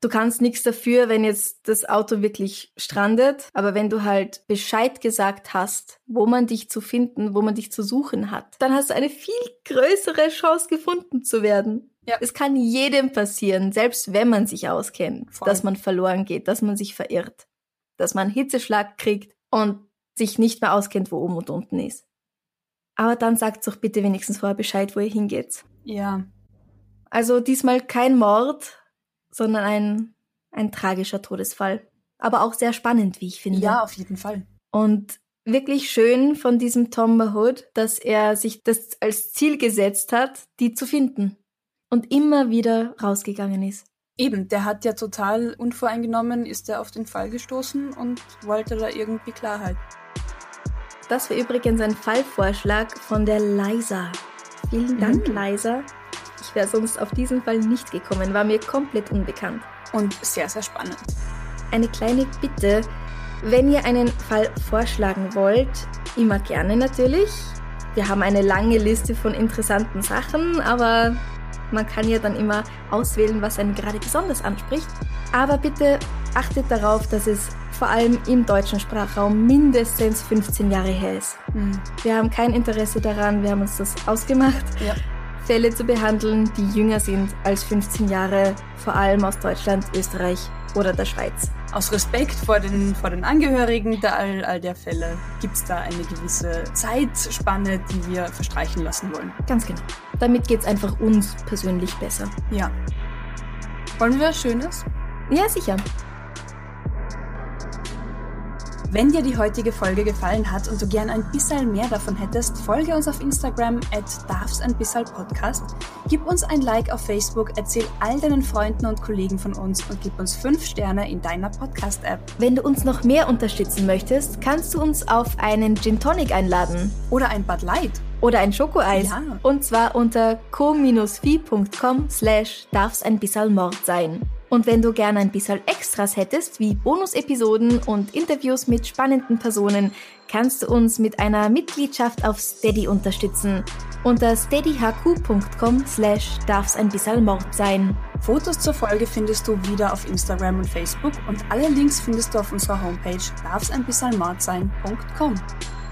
Du kannst nichts dafür, wenn jetzt das Auto wirklich strandet, aber wenn du halt Bescheid gesagt hast, wo man dich zu finden, wo man dich zu suchen hat, dann hast du eine viel größere Chance gefunden zu werden. Ja. Es kann jedem passieren, selbst wenn man sich auskennt, Voll. dass man verloren geht, dass man sich verirrt, dass man einen Hitzeschlag kriegt und sich nicht mehr auskennt, wo oben und unten ist. Aber dann sagt doch bitte wenigstens vorher Bescheid, wo ihr hingeht. ja. Also diesmal kein Mord, sondern ein, ein tragischer Todesfall. Aber auch sehr spannend, wie ich finde. Ja, auf jeden Fall. Und wirklich schön von diesem Tom Mahood, dass er sich das als Ziel gesetzt hat, die zu finden. Und immer wieder rausgegangen ist. Eben, der hat ja total unvoreingenommen, ist er auf den Fall gestoßen und wollte da irgendwie Klarheit. Das war übrigens ein Fallvorschlag von der Liza. Vielen Dank, Mm. Liza. Ich wäre sonst auf diesen Fall nicht gekommen, war mir komplett unbekannt. Und sehr, sehr spannend. eine kleine Bitte. Wenn ihr einen Fall vorschlagen wollt, immer gerne natürlich. Wir haben eine lange Liste von interessanten Sachen, aber man kann ja dann immer auswählen, was einen gerade besonders anspricht. Aber bitte achtet darauf, dass es vor allem im deutschen Sprachraum mindestens 15 Jahre her ist. Hm. Wir haben kein Interesse daran, wir haben uns das ausgemacht, Ja. Fälle zu behandeln, die jünger sind als 15 Jahre, vor allem aus Deutschland, Österreich oder der Schweiz. Aus Respekt vor den, vor den Angehörigen der, all, all der Fälle gibt es da eine gewisse Zeitspanne, die wir verstreichen lassen wollen. Ganz genau. Damit geht's einfach uns persönlich besser. Ja. Wollen wir was Schönes? Ja, sicher. Wenn dir die heutige Folge gefallen hat und du gern ein bisschen mehr davon hättest, folge uns auf Instagram at darfs ein bisschen Podcast, gib uns ein Like auf Facebook, erzähl all deinen Freunden und Kollegen von uns und gib uns 5 Sterne in deiner Podcast-App. Wenn du uns noch mehr unterstützen möchtest, kannst du uns auf einen Gin Tonic einladen. Oder ein Bud Light. Oder ein Schokoeis. Ja. Und zwar unter co-fi.com slash darf's ein bisschen Mord sein. Und wenn du gerne ein bisschen Extras hättest, wie Bonus-Episoden und Interviews mit spannenden Personen, kannst du uns mit einer Mitgliedschaft auf Steady unterstützen. Unter steadyhq.com slash darf's ein bisschen Mord sein. Fotos zur Folge findest du wieder auf Instagram und Facebook und alle Links findest du auf unserer Homepage darfseinbissalmordsein.com.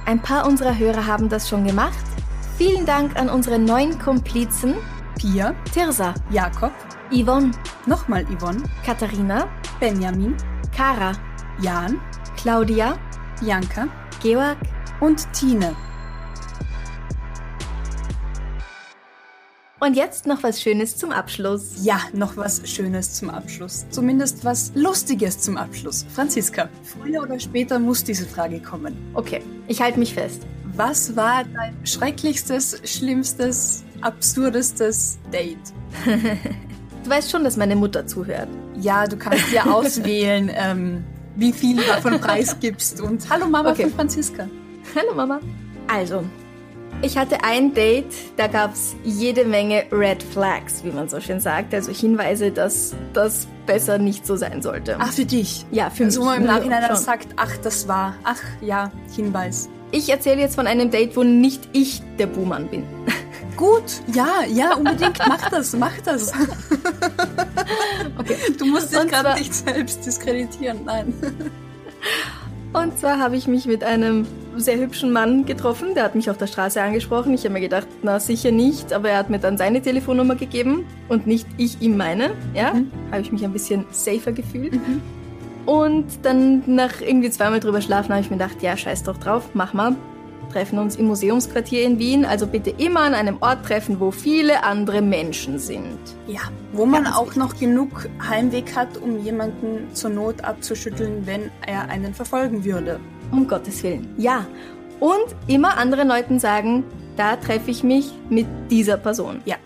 Ein paar unserer Hörer haben das schon gemacht. Vielen Dank an unsere neuen Komplizen Pia, Tirsa, Jakob, Yvonne, nochmal Yvonne, Katharina, Benjamin, Kara, Jan, Claudia, Bianca Georg, und Tine. Und jetzt noch was Schönes zum Abschluss. Ja, noch was Schönes zum Abschluss. Zumindest was Lustiges zum Abschluss. Franziska, früher oder später muss diese Frage kommen. Okay, ich halte mich fest. Was war dein schrecklichstes, schlimmstes, absurdestes Date? Du weißt schon, dass meine Mutter zuhört. Ja, du kannst ja auswählen, ähm, wie viel du davon preisgibst. Und hallo Mama Okay. von Franziska. Hallo Mama. Also, ich hatte ein Date, da gab's jede Menge Red Flags, wie man so schön sagt. Also Hinweise, dass das besser nicht so sein sollte. Ach, für dich. ja, für Also, mich. man im Nachhinein dann sagt, ach, das war, ach, ja, Hinweis. Ich erzähle jetzt von einem Date, wo nicht ich der Buhmann bin. Gut, ja, ja, unbedingt, mach das, mach das. Okay. Du musst dich gerade nicht selbst diskreditieren, nein. Und zwar habe ich mich mit einem sehr hübschen Mann getroffen. Der hat mich auf der Straße angesprochen. Ich habe mir gedacht, na sicher nicht, aber er hat mir dann seine Telefonnummer gegeben und nicht ich ihm meine. Ja, Mhm. habe ich mich ein bisschen safer gefühlt. Und dann nach irgendwie zweimal drüber schlafen habe ich mir gedacht, ja, scheiß doch drauf, mach mal. Treffen uns im Museumsquartier in Wien, also bitte immer an einem Ort treffen, wo viele andere Menschen sind. Ja, wo man Ganz auch wichtig. noch genug Heimweg hat, um jemanden zur Not abzuschütteln, wenn er einen verfolgen würde. Um Gottes Willen, ja. Und immer anderen Leuten sagen, da treffe ich mich mit dieser Person. Ja.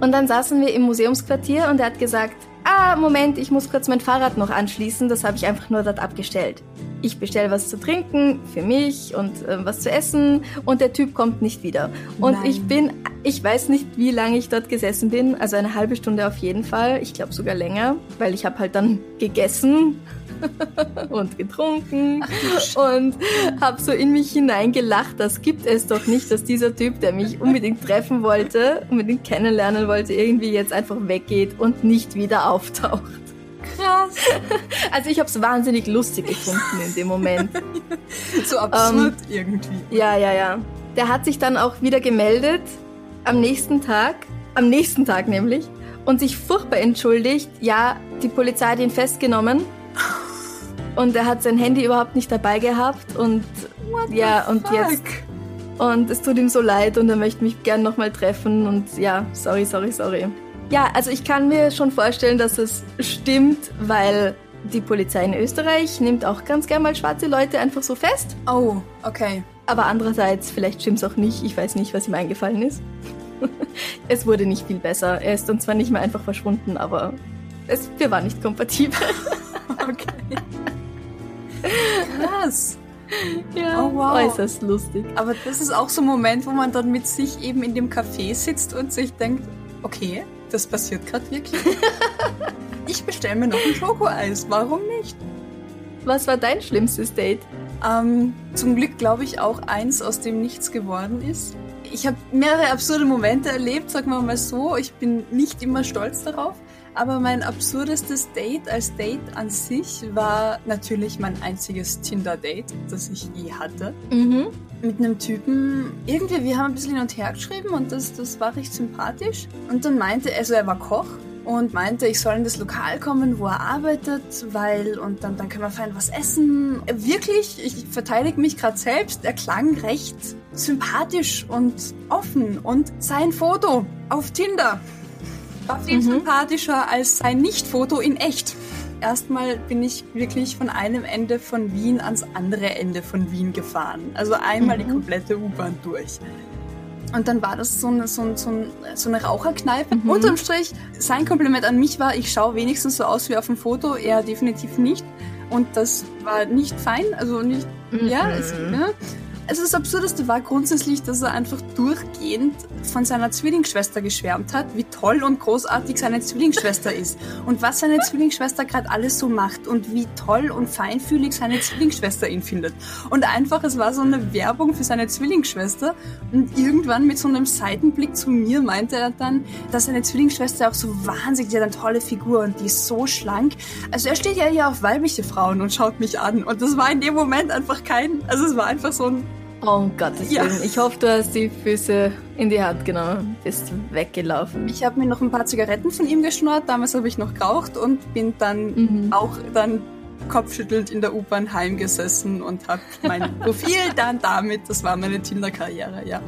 Und dann saßen wir im Museumsquartier und er hat gesagt, ah, Moment, ich muss kurz mein Fahrrad noch anschließen, das habe ich einfach nur dort abgestellt. Ich bestelle was zu trinken für mich und äh, was zu essen und der Typ kommt nicht wieder. Und Nein. ich bin, ich weiß nicht, wie lange ich dort gesessen bin, also eine halbe Stunde auf jeden Fall, ich glaube sogar länger, weil ich habe halt dann gegessen und getrunken und habe so in mich hineingelacht. Das gibt es doch nicht, dass dieser Typ, der mich unbedingt treffen wollte, unbedingt kennenlernen wollte, irgendwie jetzt einfach weggeht und nicht wieder auftaucht. Krass. Also ich habe es wahnsinnig lustig gefunden in dem Moment. so absurd ähm, irgendwie. Ja, ja, ja. Der hat sich dann auch wieder gemeldet am nächsten Tag, am nächsten Tag nämlich, und sich furchtbar entschuldigt. Ja, die Polizei hat ihn festgenommen und er hat sein Handy überhaupt nicht dabei gehabt und What ja und fuck? jetzt und es tut ihm so leid und er möchte mich gern nochmal treffen und ja, sorry, sorry, sorry. Ja, also ich kann mir schon vorstellen, dass es stimmt, weil die Polizei in Österreich nimmt auch ganz gern mal schwarze Leute einfach so fest. Oh, okay. Aber andererseits, vielleicht stimmt es auch nicht. Ich weiß nicht, was ihm eingefallen ist. es wurde nicht viel besser. Er ist dann zwar nicht mehr einfach verschwunden, aber es, wir waren nicht kompatibel. okay. Krass. Ja, oh, wow. äußerst lustig. Aber das ist auch so ein Moment, wo man dann mit sich eben in dem Café sitzt und sich denkt, okay, das passiert gerade wirklich. ich bestelle mir noch ein Schokoeis, warum nicht? Was war dein schlimmstes Date? Ähm, zum Glück glaube ich auch eins, aus dem nichts geworden ist. Ich habe mehrere absurde Momente erlebt, sagen wir mal so. Ich bin nicht immer stolz darauf. Aber mein absurdestes Date als Date an sich war natürlich mein einziges Tinder-Date, das ich je hatte. Mhm. Mit einem Typen, irgendwie, wir haben ein bisschen hin und her geschrieben und das, das war recht sympathisch. Und dann meinte, also er war Koch und meinte, ich soll in das Lokal kommen, wo er arbeitet, weil und dann, dann können wir fein was essen. Wirklich, ich verteidige mich gerade selbst, er klang recht sympathisch und offen und sein Foto auf Tinder war viel mhm. sympathischer als sein Nicht-Foto in echt. Erstmal bin ich wirklich von einem Ende von Wien ans andere Ende von Wien gefahren. Also einmal mhm. die komplette U-Bahn durch. Und dann war das so eine, so, so, so eine Raucherkneipe. Mhm. Unterm Strich, sein Kompliment an mich war, ich schaue wenigstens so aus wie auf dem Foto. Er definitiv nicht. Und das war nicht fein, also nicht, mhm. ja, es, ja. Also das Absurdeste war grundsätzlich, dass er einfach durchgehend von seiner Zwillingsschwester geschwärmt hat, wie toll und großartig seine Zwillingsschwester ist und was seine Zwillingsschwester gerade alles so macht und wie toll und feinfühlig seine Zwillingsschwester ihn findet. Und einfach, es war so eine Werbung für seine Zwillingsschwester und irgendwann mit so einem Seitenblick zu mir meinte er dann, dass seine Zwillingsschwester auch so wahnsinnig, die hat eine tolle Figur und die ist so schlank. Also er steht ja hier auf weibliche Frauen und schaut mich an und das war in dem Moment einfach kein, also es war einfach so ein Oh, um Gottes ja. Willen. Ich hoffe, du hast die Füße in die Hand genommen, bist weggelaufen. Ich habe mir noch ein paar Zigaretten von ihm geschnurrt. Damals habe ich noch geraucht und bin dann mhm. auch dann kopfschüttelnd in der U-Bahn heimgesessen und habe mein Profil dann damit, das war meine Tinder-Karriere, ja.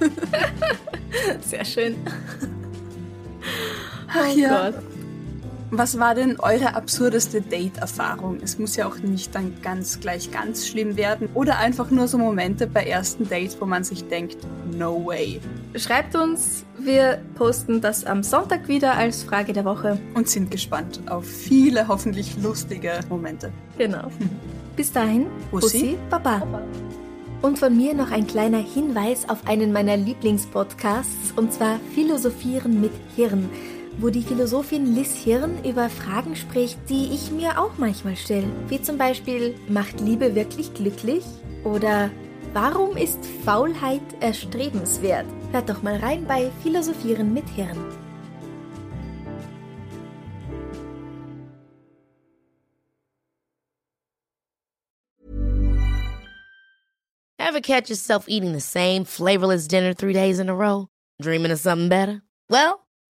Sehr schön. Ach oh ja. Gott. Was war denn eure absurdeste Date-Erfahrung? Es muss ja auch nicht dann ganz gleich ganz schlimm werden. Oder einfach nur so Momente bei ersten Dates, wo man sich denkt, no way. Schreibt uns, wir posten das am Sonntag wieder als Frage der Woche. Und sind gespannt auf viele hoffentlich lustige Momente. Genau. Bis dahin, Bussi Baba. Baba. Und von mir noch ein kleiner Hinweis auf einen meiner Lieblingspodcasts, und zwar Philosophieren mit Hirn wo die Philosophin Liz Hirn über Fragen spricht, die ich mir auch manchmal stelle. Wie zum Beispiel, macht Liebe wirklich glücklich? Oder warum ist Faulheit erstrebenswert? Hört doch mal rein bei Philosophieren mit Hirn. Ever catch yourself eating the same flavorless dinner three days in a row? Dreaming of something better? Well,